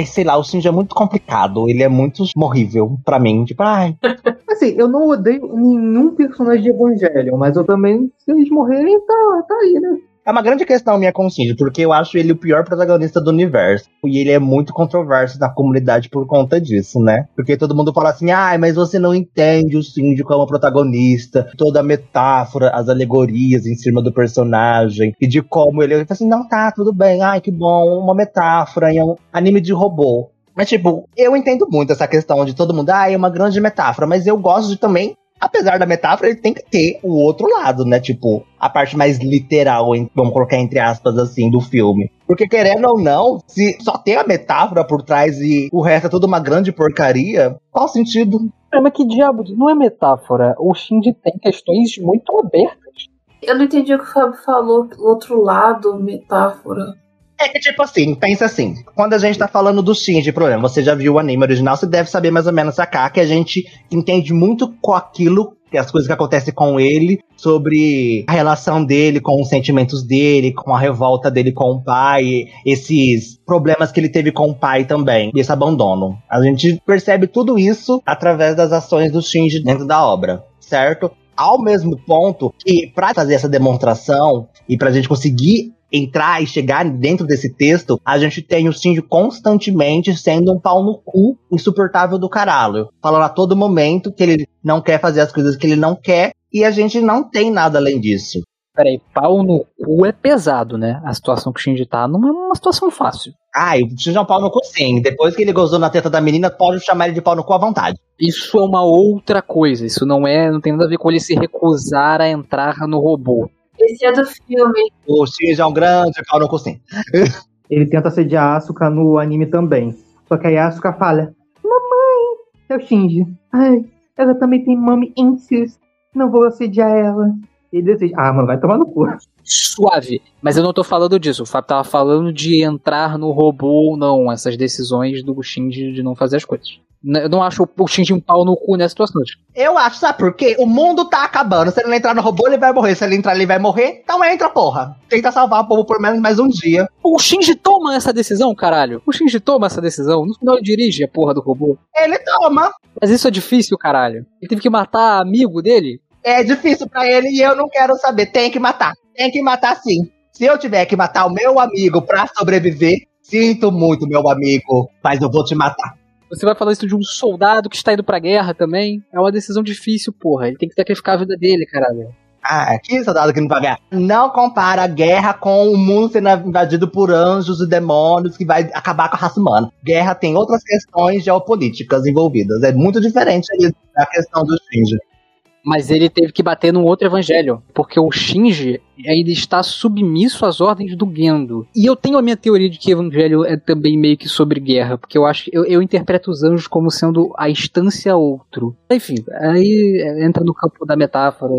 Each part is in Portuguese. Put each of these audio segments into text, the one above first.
ai, sei lá, o Shinji é muito complicado. Ele é muito morrível pra mim. Tipo, ai. Assim, eu não odeio nenhum personagem de Evangelion, mas eu também, se eles morrerem, tá, tá aí, né? É uma grande questão minha Shinji, porque eu acho ele o pior protagonista do universo. E ele é muito controverso na comunidade por conta disso, né? Porque todo mundo fala assim, ai, ah, mas você não entende o Shinji como protagonista, toda a metáfora, as alegorias em cima do personagem, e de como ele... Eu falo assim, não, tá, tudo bem, ai, que bom, uma metáfora em um anime de robô. Mas, tipo, eu entendo muito essa questão de todo mundo, ah, é uma grande metáfora, mas eu gosto de também apesar da metáfora, ele tem que ter o outro lado, né? Tipo, a parte mais literal, vamos colocar entre aspas assim, do filme. Porque querendo ou não, se só tem a metáfora por trás e o resto é tudo uma grande porcaria, qual sentido? É, mas que diabo, não é metáfora. O Shinji tem questões muito abertas. Eu não entendi o que o Fábio falou, outro lado, metáfora. É que, tipo assim, pensa assim. Quando a gente tá falando do Shinji, por exemplo, você já viu o anime original, você deve saber mais ou menos sacar que a gente entende muito com aquilo as coisas que acontecem com ele, sobre a relação dele com os sentimentos dele, com a revolta dele com o pai, esses problemas que ele teve com o pai também, esse abandono. A gente percebe tudo isso através das ações do Shinji dentro da obra, certo? Ao mesmo ponto que, para fazer essa demonstração e pra gente conseguir entrar e chegar dentro desse texto, a gente tem o Shinji constantemente sendo um pau no cu insuportável do caralho. Falando a todo momento que ele não quer fazer as coisas que ele não quer, e a gente não tem nada além disso. Peraí, pau no cu é pesado, né? A situação que o Shinji tá não é uma situação fácil. Ah, o Shinji é um pau no cu sim. Depois que ele gozou na teta da menina, pode chamar ele de pau no cu à vontade. Isso é uma outra coisa. Isso não é, não tem nada a ver com ele se recusar a entrar no robô. Do filme. O Shinji é um grande sim. ele tenta assediar a Asuka no anime também. Só que aí a Asuka fala: Mamãe, é o Shinji. Ai, ela também tem mami incis. Não vou assediar ela. Ele decide, ah, mano, vai tomar no cu. Suave. Mas eu não tô falando disso. O Fábio tava falando de entrar no robô ou não. Essas decisões do Shinji de não fazer as coisas. Eu não acho o Shinji um pau no cu nessa situação. Eu acho, sabe por quê? O mundo tá acabando. Se ele não entrar no robô, ele vai morrer. Se ele entrar, ele vai morrer. Então entra, porra. Tenta salvar o povo por menos mais um dia. O Shinji toma essa decisão, caralho. O Shinji toma essa decisão. No final ele dirige a porra do robô. Ele toma. Mas isso é difícil, caralho. Ele teve que matar amigo dele. É difícil para ele e eu não quero saber. Tem que matar. Tem que matar sim. Se eu tiver que matar o meu amigo para sobreviver, sinto muito, meu amigo, mas eu vou te matar. Você vai falar isso de um soldado que está indo pra guerra também? É uma decisão difícil, porra. Ele tem que sacrificar a vida dele, caralho. Ah, que soldado que não vai guerra. Não compara a guerra com o mundo sendo invadido por anjos e demônios que vai acabar com a raça humana. Guerra tem outras questões geopolíticas envolvidas. É muito diferente da questão do Shinji. Mas ele teve que bater num outro evangelho, porque o Shinji ainda está submisso às ordens do Gendo. E eu tenho a minha teoria de que o evangelho é também meio que sobre guerra, porque eu acho eu, eu interpreto os anjos como sendo a instância outro. Enfim, aí entra no campo da metáfora.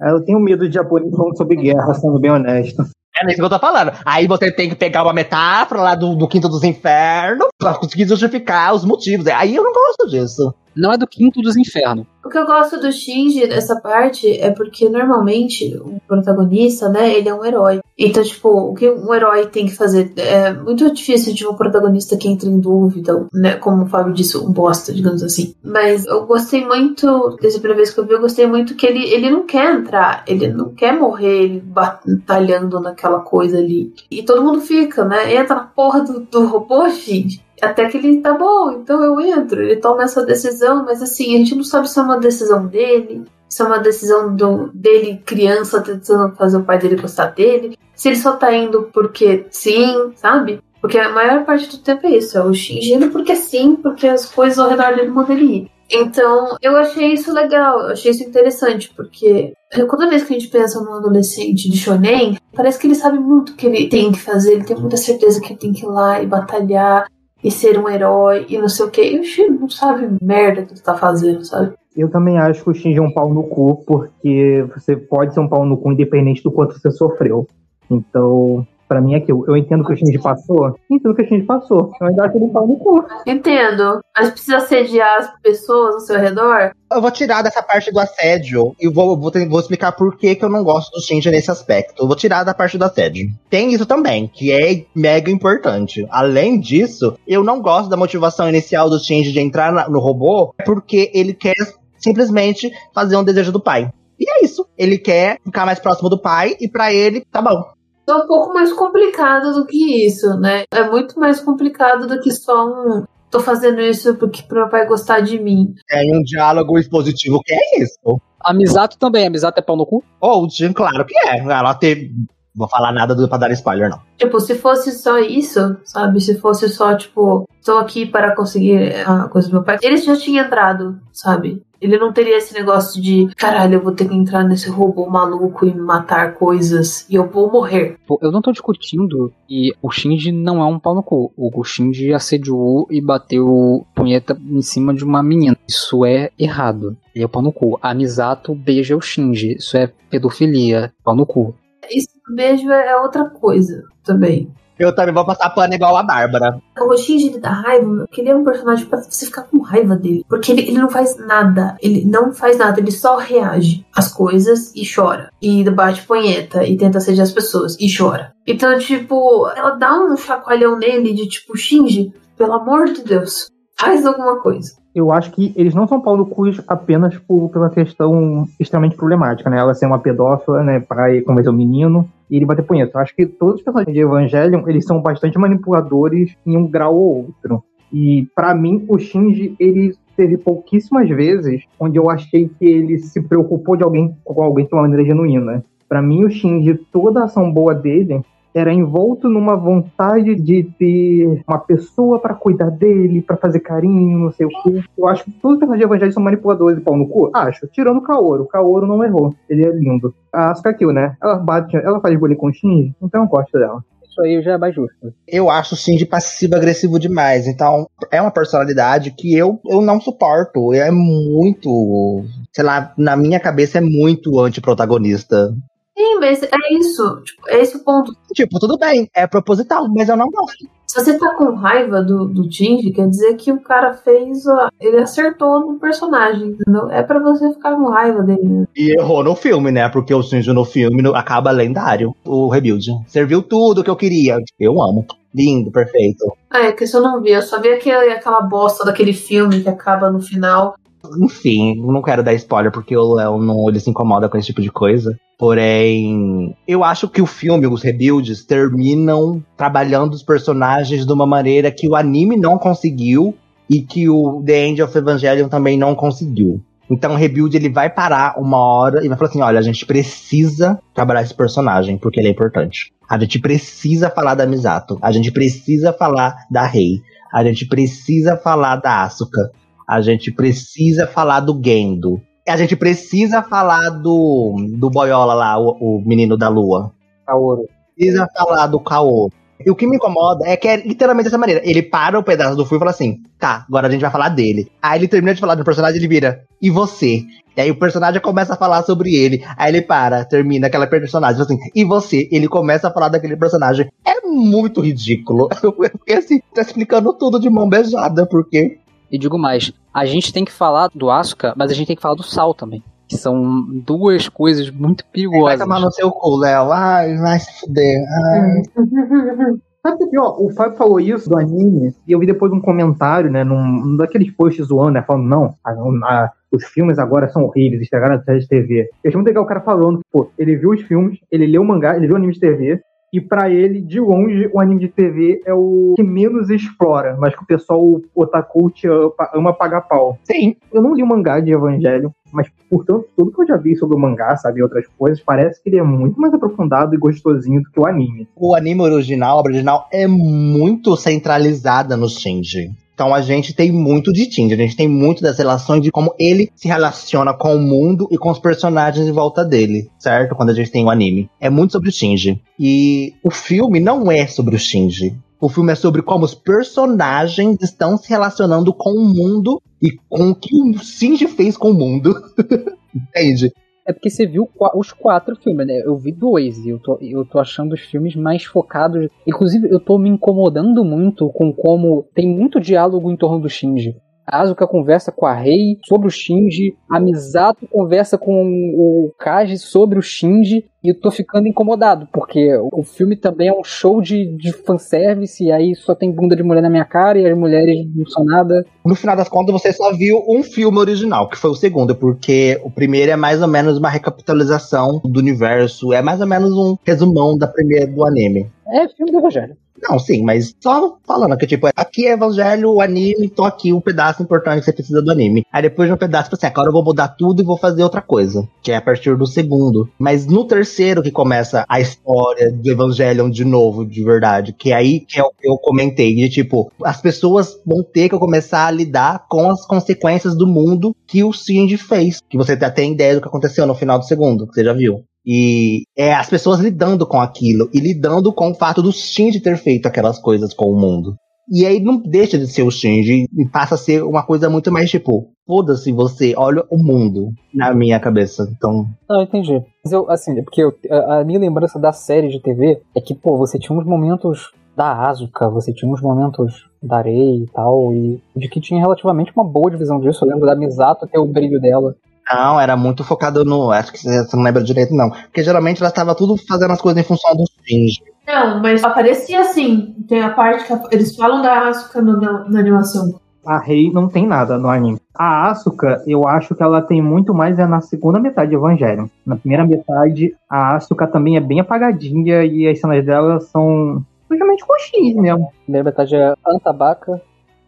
É, eu tenho medo de japonês falando sobre guerra, sendo bem honesto. É isso que eu tô falando. Aí você tem que pegar uma metáfora lá do, do Quinto dos Infernos pra conseguir justificar os motivos. Aí eu não gosto disso não é do quinto dos infernos. O que eu gosto do Shinji nessa parte é porque normalmente o protagonista, né, ele é um herói. Então, tipo, o que um herói tem que fazer é muito difícil de um protagonista que entra em dúvida, né, como o Fábio disse, um bosta, digamos assim. Mas eu gostei muito, desde a primeira vez que eu vi, eu gostei muito que ele, ele não quer entrar, ele não quer morrer batalhando naquela coisa ali. E todo mundo fica, né, entra na porra do, do robô, Shinji. Até que ele tá bom, então eu entro. Ele toma essa decisão, mas assim, a gente não sabe se é uma decisão dele, se é uma decisão do, dele, criança, tentando fazer o pai dele gostar dele, se ele só tá indo porque sim, sabe? Porque a maior parte do tempo é isso, é o Shinji indo porque sim, porque as coisas ao redor dele mandam ele ir. Então, eu achei isso legal, eu achei isso interessante, porque toda vez que a gente pensa num adolescente de shonen, parece que ele sabe muito o que ele tem que fazer, ele tem muita certeza que ele tem que ir lá e batalhar, e ser um herói e não sei o que. E o Shinji não sabe merda que ele tá fazendo, sabe? Eu também acho que o Shinji é um pau no cu, porque você pode ser um pau no cu independente do quanto você sofreu. Então, Pra mim é aquilo. Eu entendo que o Shinji passou. Entendo que o Shinji passou. Eu ainda acho ele um pau no cu. Entendo. Mas precisa sediar as pessoas ao seu redor? Eu vou tirar dessa parte do assédio e vou, vou, vou explicar por que, que eu não gosto do Shinji nesse aspecto. Eu vou tirar da parte do assédio. Tem isso também, que é mega importante. Além disso, eu não gosto da motivação inicial do Shinji de entrar na- no robô, porque ele quer simplesmente fazer um desejo do pai. E é isso. Ele quer ficar mais próximo do pai e pra ele, tá bom. É um pouco mais complicado do que isso, né? É muito mais complicado do que só um. Tô fazendo isso porque pro meu pai gostar de mim. Tem um diálogo expositivo que é isso. A Misato também, a Misato é pau no cu? Ou, claro que é. Ela teve. Vou falar nada do, pra dar spoiler, não. Tipo, se fosse só isso, sabe? Se fosse só, tipo, estou aqui para conseguir a coisa do meu pai, ele já tinha entrado, sabe? Ele não teria esse negócio de, caralho, eu vou ter que entrar nesse robô maluco e matar coisas e eu vou morrer. Eu não tô discutindo que o Shinji não é um pau no cu. O Shinji assediou e bateu punheta em cima de uma menina. Isso é errado. Ele é o pau no cu. A Misato beija o Shinji. Isso é pedofilia. Pau no cu. Isso beijo é outra coisa também. Eu também vou passar pano igual a Bárbara. O Shinji dá raiva, porque ele é um personagem pra você ficar com raiva dele. Porque ele, ele não faz nada. Ele não faz nada, ele só reage às coisas e chora. E bate punheta e tenta assediar as pessoas e chora. Então, tipo, ela dá um chacoalhão nele de tipo, Shinji, pelo amor de Deus, faz alguma coisa. Eu acho que eles não são pau no cu apenas por, pela questão extremamente problemática, né? Ela ser uma pedófila, né? Pra ir convencer o menino e ele bater punheta. Eu acho que todos os personagens de Evangelion, eles são bastante manipuladores em um grau ou outro. E pra mim, o Shinji, ele teve pouquíssimas vezes onde eu achei que ele se preocupou de alguém com alguém de uma maneira genuína. Pra mim, o Shinji, toda a ação boa dele era envolto numa vontade de ter uma pessoa pra cuidar dele, pra fazer carinho, não sei o quê. Eu acho que todos os personagens de Evangelho são manipuladores e pau no cu. Acho. Tirando o Kaoru. O Kaoru não errou. Ele é lindo. A Asuka Kill, né? Ela bate, ela faz bullying com o Shinji, então eu gosto dela. Isso aí já é mais justo. Eu acho o Shinji passivo-agressivo demais. Então, é uma personalidade que eu, eu não suporto. É muito. Sei lá, na minha cabeça é muito antiprotagonista. Sim, mas é isso. Tipo, é esse o ponto. Tipo, tudo bem, é proposital, mas eu não gosto. Se você tá com raiva do, do Shinji, quer dizer que o cara fez. ó, ele acertou no personagem, entendeu? É pra você ficar com raiva dele. E errou no filme, né? Porque o Shinji no filme no- acaba lendário. O Rebuild. Serviu tudo que eu queria. Eu amo. Lindo, perfeito. Ah, é que isso eu não vi. Eu só vi aquele, aquela bosta daquele filme que acaba no final. Enfim, não quero dar spoiler porque o Léo não ele se incomoda com esse tipo de coisa. Porém, eu acho que o filme, os rebuilds, terminam trabalhando os personagens de uma maneira que o anime não conseguiu e que o The End of Evangelion também não conseguiu. Então o rebuild ele vai parar uma hora e vai falar assim: olha, a gente precisa trabalhar esse personagem porque ele é importante. A gente precisa falar da Misato. A gente precisa falar da Rei. A gente precisa falar da Asuka. A gente precisa falar do Gendo. A gente precisa falar do, do Boiola lá, o, o menino da lua. Kaoru. Precisa falar do Kaô. E o que me incomoda é que é literalmente dessa maneira. Ele para o pedaço do filme e fala assim: tá, agora a gente vai falar dele. Aí ele termina de falar do personagem e ele vira: e você? E aí o personagem começa a falar sobre ele. Aí ele para, termina aquela personagem fala assim: e você? Ele começa a falar daquele personagem. É muito ridículo. Eu fiquei assim, tá explicando tudo de mão beijada, porque. E digo mais, a gente tem que falar do Asuka, mas a gente tem que falar do Sal também. Que são duas coisas muito Vai perigosas. tomar no seu cu, Léo. Ai, vai se fuder. Ai. Sabe o que é pior? O Fábio falou isso do anime, e eu vi depois um comentário, né, num, num daqueles posts zoando, né, falando, não, a- a- os filmes agora são horríveis, estragaram a série de TV. Eu achei muito legal o cara falando que, pô, ele viu os filmes, ele leu o mangá, ele viu o anime de TV, e pra ele, de longe, o anime de TV é o que menos explora, mas que o pessoal otakult ama, ama pagar pau. Sim. Eu não li o mangá de Evangelho, mas, portanto, tudo que eu já vi sobre o mangá, sabe, e outras coisas, parece que ele é muito mais aprofundado e gostosinho do que o anime. O anime original, a obra original, é muito centralizada no Shinji. Então a gente tem muito de Shinji, a gente tem muito das relações de como ele se relaciona com o mundo e com os personagens em volta dele, certo? Quando a gente tem o anime. É muito sobre o Shinji. E o filme não é sobre o Shinji. O filme é sobre como os personagens estão se relacionando com o mundo e com o que o Shinji fez com o mundo. Entende? É porque você viu os quatro filmes, né? Eu vi dois e eu tô, eu tô achando os filmes mais focados. Inclusive, eu tô me incomodando muito com como tem muito diálogo em torno do Shinji. A Asuka conversa com a Rei sobre o Shinji, a Misato conversa com o Kaji sobre o Shinji, e eu tô ficando incomodado, porque o filme também é um show de, de fanservice, e aí só tem bunda de mulher na minha cara, e as mulheres não são nada. No final das contas, você só viu um filme original, que foi o segundo, porque o primeiro é mais ou menos uma recapitalização do universo, é mais ou menos um resumão da primeira do anime. É filme do Rogério. Não, sim, mas só falando que, tipo, aqui é evangelho, o anime, então aqui um pedaço importante que você precisa do anime. Aí depois de um pedaço, tipo assim, agora eu vou mudar tudo e vou fazer outra coisa. Que é a partir do segundo. Mas no terceiro que começa a história do Evangelion de novo, de verdade. Que é aí que é o que eu comentei. De tipo, as pessoas vão ter que começar a lidar com as consequências do mundo que o Shinji fez. Que você até tem ideia do que aconteceu no final do segundo, que você já viu. E é as pessoas lidando com aquilo e lidando com o fato do Shinji ter feito aquelas coisas com o mundo. E aí não deixa de ser o Shinji e passa a ser uma coisa muito mais tipo, foda-se você, olha o mundo na minha cabeça. Então. Não, entendi. Mas eu, assim, é porque eu, a, a minha lembrança da série de TV é que, pô, você tinha uns momentos da Asuka, você tinha uns momentos da Arei e tal, e de que tinha relativamente uma boa divisão disso. Eu lembro da Misato ter o brilho dela. Não, era muito focado no. Acho que você não lembra direito, não. Porque geralmente ela estava tudo fazendo as coisas em função do Shinji. Não, mas aparecia assim. Tem a parte que eles falam da Asuka no, na, na animação. A Rei não tem nada no anime. A Asuka, eu acho que ela tem muito mais é na segunda metade de Evangelho. Na primeira metade, a Asuka também é bem apagadinha e as cenas dela são praticamente coxinhas mesmo. A primeira metade é Antabaca.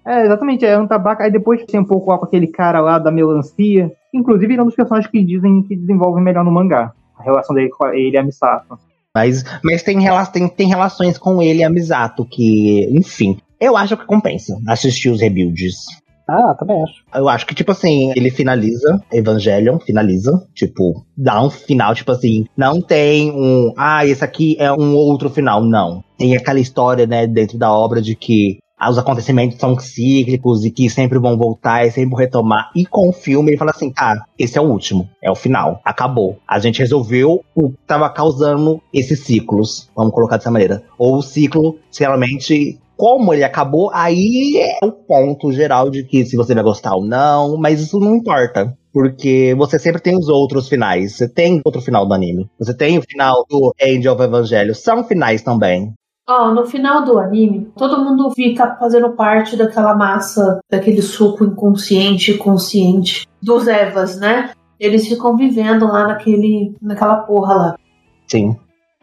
É, exatamente, é Antabaca. Aí depois tem um pouco lá com aquele cara lá da melancia. Inclusive, ele é um dos personagens que dizem que desenvolve melhor no mangá. A relação dele com ele e a Misato. Mas, mas tem, tem, tem relações com ele e a Misato que, enfim. Eu acho que compensa assistir os rebuilds. Ah, também acho. Eu acho que, tipo assim, ele finaliza Evangelion, finaliza. Tipo, dá um final, tipo assim, não tem um. Ah, esse aqui é um outro final. Não. Tem aquela história, né, dentro da obra de que os acontecimentos são cíclicos e que sempre vão voltar e sempre vão retomar. E com o filme ele fala assim, tá, esse é o último, é o final, acabou. A gente resolveu o que estava causando esses ciclos, vamos colocar dessa maneira. Ou o ciclo, realmente como ele acabou, aí é o ponto geral de que se você vai gostar ou não, mas isso não importa. Porque você sempre tem os outros finais. Você tem outro final do anime. Você tem o final do End of Evangelho. São finais também. Oh, no final do anime, todo mundo fica fazendo parte daquela massa, daquele suco inconsciente e consciente dos Evas, né? Eles ficam vivendo lá naquele, naquela porra lá. Sim.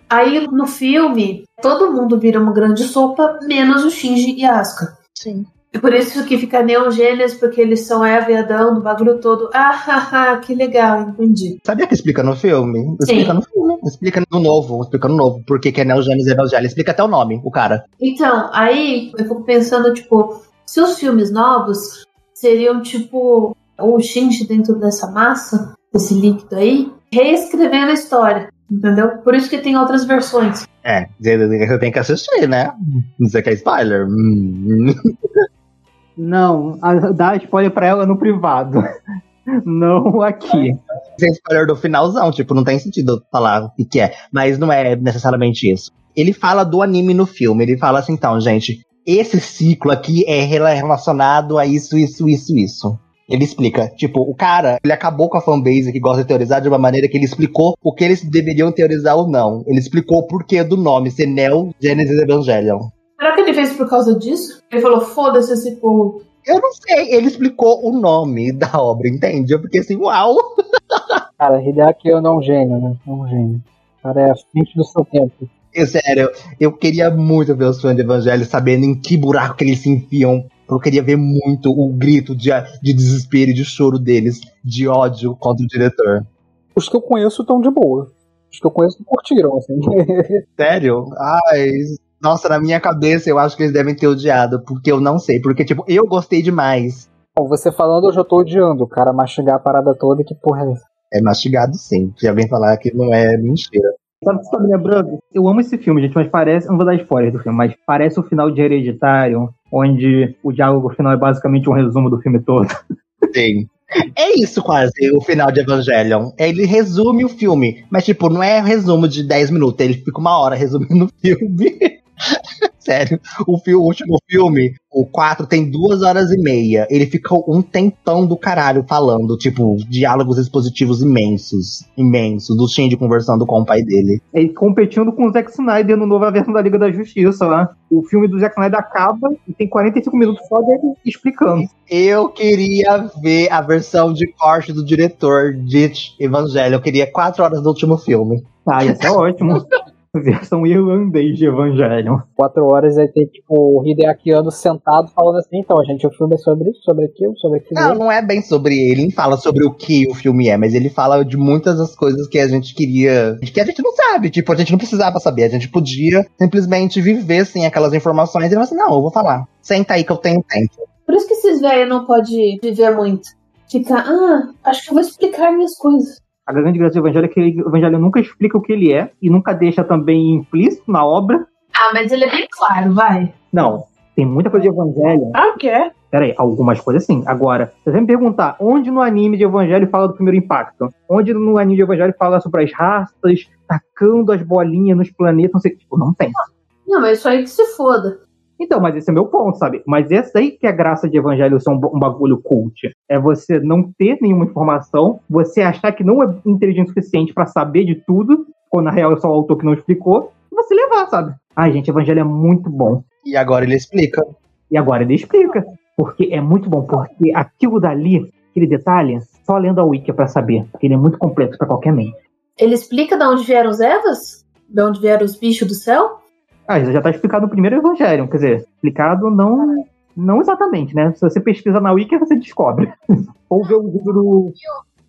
Aí no filme, todo mundo vira uma grande sopa, menos o Shinji e a Asuka. Sim. E por isso que fica neogênias, porque eles são Eva e Adão, do bagulho todo. Ah, haha, que legal, entendi. Sabia que explica no filme? Explica Sim. no filme. Explica no novo, explica no novo. Por que é neogênios e evangelho. Explica até o nome, o cara. Então, aí eu fico pensando, tipo, se os filmes novos seriam, tipo, o Shinji dentro dessa massa, desse líquido aí, reescrevendo a história. Entendeu? Por isso que tem outras versões. É, você tem que assistir, né? Você quer spoiler? Hum. Não, dá spoiler pra ela no privado. Não aqui. Tem spoiler do finalzão, tipo, não tem sentido falar o que é. Mas não é necessariamente isso. Ele fala do anime no filme. Ele fala assim, então, gente, esse ciclo aqui é relacionado a isso, isso, isso, isso. Ele explica, tipo, o cara, ele acabou com a fanbase que gosta de teorizar de uma maneira que ele explicou o que eles deveriam teorizar ou não. Ele explicou o porquê do nome ser Neo Genesis Evangelion. Será que ele fez por causa disso? Ele falou, foda-se esse povo. Eu não sei, ele explicou o nome da obra, entende? Eu fiquei assim, uau! Cara, Hideaki é um gênio, né? É um gênio. O cara é a frente do seu tempo. É sério, eu queria muito ver os fãs de Evangelho sabendo em que buraco que eles se enfiam. Eu queria ver muito o grito de, de desespero e de choro deles, de ódio contra o diretor. Os que eu conheço estão de boa. Os que eu conheço curtiram, assim. Sério? Ai, nossa, na minha cabeça eu acho que eles devem ter odiado, porque eu não sei. Porque, tipo, eu gostei demais. Bom, você falando, eu já tô odiando. O cara mastigar a parada toda, que porra é essa? É mastigado sim. Já vem falar que não é mentira. Sabe o que você tá me lembrando? Eu amo esse filme, gente, mas parece. Não vou dar spoiler do filme, mas parece o final de Hereditário, onde o diálogo final é basicamente um resumo do filme todo. Sim. É isso quase o final de Evangelion. Ele resume o filme, mas tipo, não é resumo de 10 minutos, ele fica uma hora resumindo o filme. Sério, o, fi- o último filme, o 4, tem duas horas e meia. Ele fica um tempão do caralho falando, tipo, diálogos expositivos imensos. Imensos, do Shinji conversando com o pai dele. Ele competindo com o Zack Snyder no nova versão da Liga da Justiça lá. O filme do Zack Snyder acaba e tem 45 minutos só dele explicando. Eu queria ver a versão de corte do diretor de Evangelho. Eu queria quatro horas do último filme. Ah, isso é ótimo. Versão irlandês de Evangelion. Quatro horas aí tem, tipo, o Hideaki Anno sentado falando assim, então, gente, o filme é sobre isso, sobre aquilo, sobre aquilo. Não, não é bem sobre ele, ele fala sobre o que o filme é, mas ele fala de muitas das coisas que a gente queria. que a gente não sabe. Tipo, a gente não precisava saber. A gente podia simplesmente viver sem aquelas informações e ele fala assim: não, eu vou falar. Senta aí que eu tenho tempo. Por isso que esses velhos não podem viver muito. Ficar, ah, acho que eu vou explicar minhas coisas. A grande graça do Evangelho é que o Evangelho nunca explica o que ele é e nunca deixa também implícito na obra. Ah, mas ele é bem claro, vai. Não, tem muita coisa de Evangelho. Ah, o quê? Peraí, algumas coisas sim. Agora, se você me perguntar onde no anime de Evangelho fala do primeiro impacto, onde no anime de Evangelho fala sobre as raças, tacando as bolinhas nos planetas, não sei, tipo, não tem. Não, mas isso aí que se foda. Então, mas esse é meu ponto, sabe? Mas essa aí que é a graça de Evangelho ser um, um bagulho cult. É você não ter nenhuma informação, você achar que não é inteligente o suficiente pra saber de tudo, quando na real é só o autor que não explicou, e você levar, sabe? Ai, gente, Evangelho é muito bom. E agora ele explica. E agora ele explica. Porque é muito bom, porque aquilo dali, aquele detalhe, só lendo a Wiki pra saber. Porque ele é muito complexo pra qualquer mente. Ele explica de onde vieram os Evas? De onde vieram os bichos do céu? Ah, isso já tá explicado no primeiro Evangelho, quer dizer, explicado não, não exatamente, né? Se você pesquisa na Wiki, você descobre. Ou vê um vídeo do.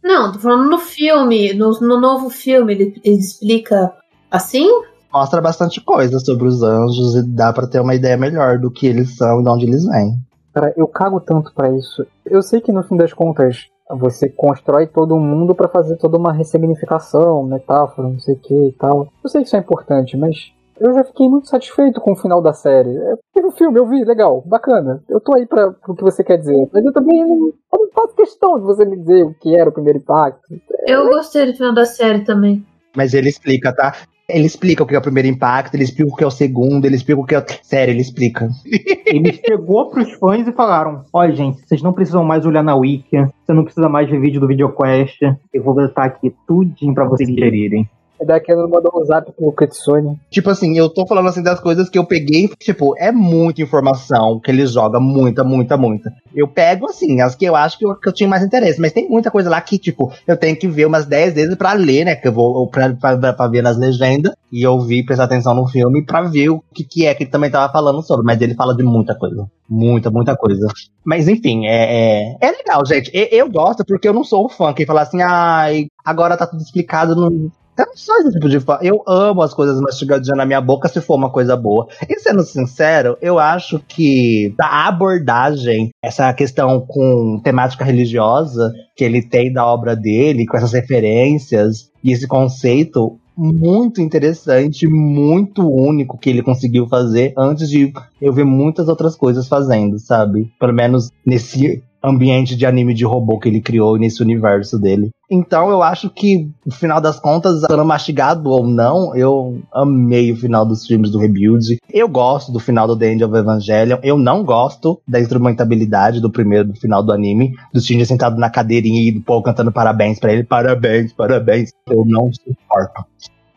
Não, tô falando no filme, no, no novo filme, ele, ele explica assim? Mostra bastante coisa sobre os anjos e dá pra ter uma ideia melhor do que eles são e de onde eles vêm. Cara, eu cago tanto pra isso. Eu sei que no fim das contas você constrói todo o mundo pra fazer toda uma ressignificação, metáfora, não sei o que e tal. Eu sei que isso é importante, mas eu já fiquei muito satisfeito com o final da série. É, teve um filme, eu vi, legal, bacana. Eu tô aí pra o que você quer dizer. Mas eu também não, eu não faço questão de você me dizer o que era o primeiro impacto. Eu gostei do final da série também. Mas ele explica, tá? Ele explica o que é o primeiro impacto, ele explica o que é o segundo, ele explica o que é o. Sério, ele explica. Ele chegou pros fãs e falaram: Olha, gente, vocês não precisam mais olhar na Wiki, você não precisa mais ver vídeo do VideoQuest. Eu vou botar aqui tudinho pra vocês digerirem. E daqui ele mandou um zap pro Kitsune. Tipo assim, eu tô falando assim das coisas que eu peguei, tipo, é muita informação que ele joga, muita, muita, muita. Eu pego, assim, as que eu acho que eu, que eu tinha mais interesse, mas tem muita coisa lá que, tipo, eu tenho que ver umas 10 vezes pra ler, né? Que eu vou pra, pra, pra ver nas legendas e ouvir, prestar atenção no filme pra ver o que, que é que ele também tava falando sobre. Mas ele fala de muita coisa. Muita, muita coisa. Mas enfim, é, é, é legal, gente. E- Eu, gosto porque eu não sou o fã que fala assim, ai, agora tá tudo explicado no. Eu não sou esse tipo de fã. Eu amo as coisas mastigadinhas na minha boca se for uma coisa boa. E sendo sincero, eu acho que a abordagem, essa questão com temática religiosa que ele tem da obra dele, com essas referências e esse conceito muito interessante, muito único que ele conseguiu fazer antes de eu ver muitas outras coisas fazendo, sabe? Pelo menos nesse ambiente de anime de robô que ele criou nesse universo dele. Então eu acho que, no final das contas, sendo mastigado ou não, eu amei o final dos filmes do Rebuild. Eu gosto do final do The End of Evangelion. Eu não gosto da instrumentabilidade do primeiro, do final do anime. Do Shinji sentado na cadeirinha e do Paul cantando parabéns pra ele. Parabéns, parabéns. Eu não suporto.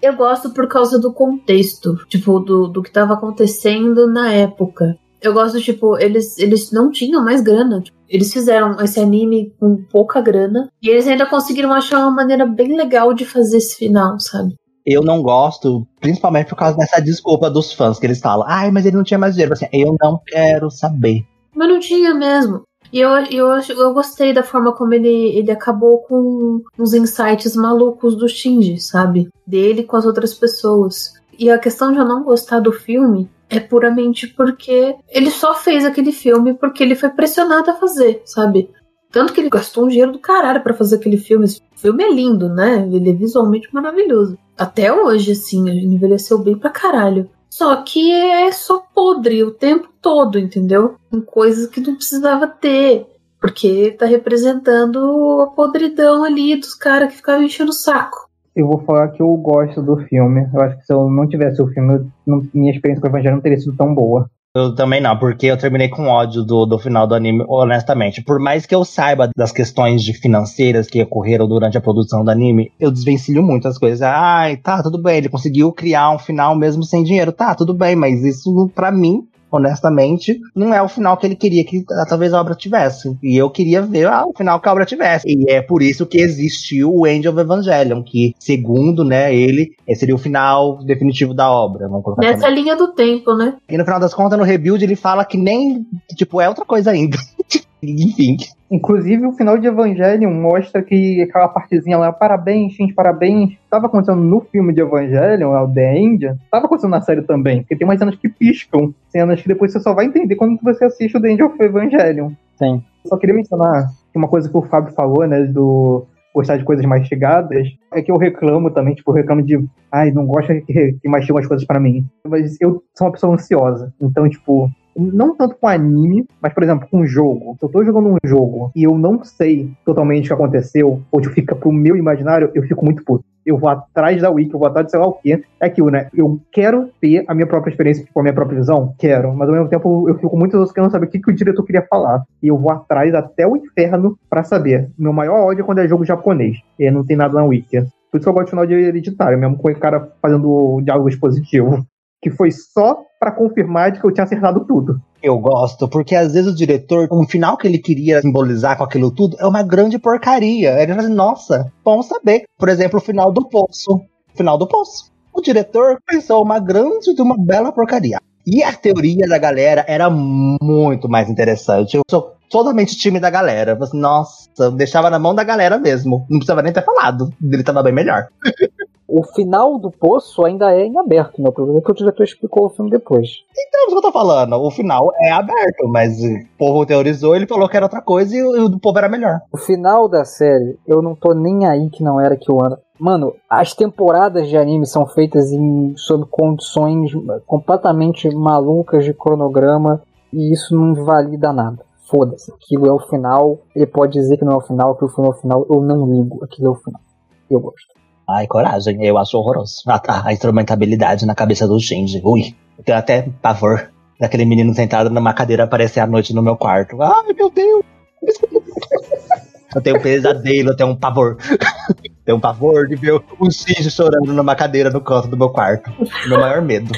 Eu gosto por causa do contexto, tipo, do, do que tava acontecendo na época. Eu gosto, tipo, eles, eles não tinham mais grana. Tipo, Eles fizeram esse anime com pouca grana. E eles ainda conseguiram achar uma maneira bem legal de fazer esse final, sabe? Eu não gosto, principalmente por causa dessa desculpa dos fãs que eles falam. Ai, mas ele não tinha mais dinheiro. Assim, eu não quero saber. Mas não tinha mesmo. E eu, eu, eu gostei da forma como ele, ele acabou com uns insights malucos do Shinji, sabe? Dele com as outras pessoas. E a questão de eu não gostar do filme é puramente porque ele só fez aquele filme porque ele foi pressionado a fazer, sabe? Tanto que ele gastou um dinheiro do caralho pra fazer aquele filme. Esse filme é lindo, né? Ele é visualmente maravilhoso. Até hoje, assim, ele envelheceu bem pra caralho. Só que é só podre o tempo todo, entendeu? Com coisas que não precisava ter. Porque tá representando a podridão ali dos caras que ficavam enchendo o saco. Eu vou falar que eu gosto do filme. Eu acho que se eu não tivesse o filme, não, minha experiência com o Evangelho não teria sido tão boa. Eu também não, porque eu terminei com ódio do, do final do anime, honestamente. Por mais que eu saiba das questões financeiras que ocorreram durante a produção do anime, eu desvencilho muito as coisas. Ai, tá, tudo bem, ele conseguiu criar um final mesmo sem dinheiro. Tá, tudo bem, mas isso, para mim, honestamente, não é o final que ele queria que talvez a obra tivesse. E eu queria ver ah, o final que a obra tivesse. E é por isso que existiu o End of Evangelion, que, segundo, né, ele, seria o final definitivo da obra. Nessa assim. linha do tempo, né? E no final das contas, no Rebuild, ele fala que nem, tipo, é outra coisa ainda. Enfim. Inclusive, o final de Evangelion mostra que aquela partezinha lá, parabéns, gente, parabéns, estava acontecendo no filme de Evangelion, o The End, estava acontecendo na série também, porque tem umas cenas que piscam, cenas que depois você só vai entender quando você assiste o The End of Evangelion. Sim. Só queria mencionar uma coisa que o Fábio falou, né, do gostar de coisas mastigadas, é que eu reclamo também, tipo, eu reclamo de, ai, não gosta que, que mastigam as coisas para mim. Mas eu sou uma pessoa ansiosa, então, tipo, não tanto com anime, mas, por exemplo, com um jogo. Se eu tô jogando um jogo e eu não sei totalmente o que aconteceu, ou tipo, fica pro meu imaginário, eu fico muito puto. Eu vou atrás da wiki, eu vou atrás de sei lá o quê. É aquilo, né? Eu quero ter a minha própria experiência, tipo, a minha própria visão. Quero. Mas ao mesmo tempo eu fico muito ansioso querendo saber o que, que o diretor queria falar. E eu vou atrás até o inferno para saber. Meu maior ódio é quando é jogo japonês. E não tem nada na wiki. Por isso eu gosto de final de hereditário, mesmo com o cara fazendo diálogo expositivo. Que foi só para confirmar de que eu tinha acertado tudo. Eu gosto, porque às vezes o diretor, o final que ele queria simbolizar com aquilo tudo é uma grande porcaria. Ele fala assim, nossa, bom saber. Por exemplo, o final do Poço. Final do Poço. O diretor pensou uma grande de uma bela porcaria. E a teoria da galera era muito mais interessante. Eu sou totalmente time da galera. Assim, nossa, deixava na mão da galera mesmo. Não precisava nem ter falado. Ele tava bem melhor. o final do poço ainda é em aberto, né? O problema é que o diretor explicou o filme depois. Então, é isso que eu tô falando. O final é aberto, mas o povo teorizou, ele falou que era outra coisa e o do povo era melhor. O final da série, eu não tô nem aí que não era que o ano. Mano, as temporadas de anime são feitas em, sob condições completamente malucas de cronograma e isso não valida nada. Foda-se, aquilo é o final. Ele pode dizer que não é o final, que o filme é o final. Eu não ligo, aquilo é o final. Eu gosto. Ai, coragem, eu acho horroroso. A, a instrumentabilidade na cabeça do Shinji. Ui, eu tenho até pavor daquele menino sentado numa cadeira aparecer à noite no meu quarto. Ai, meu Deus! Eu tenho pesadelo, eu tenho um pavor. tenho um pavor de ver o Shinji chorando numa cadeira no canto do meu quarto. Meu maior medo.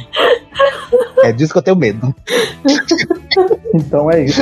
É disso que eu tenho medo. então é isso.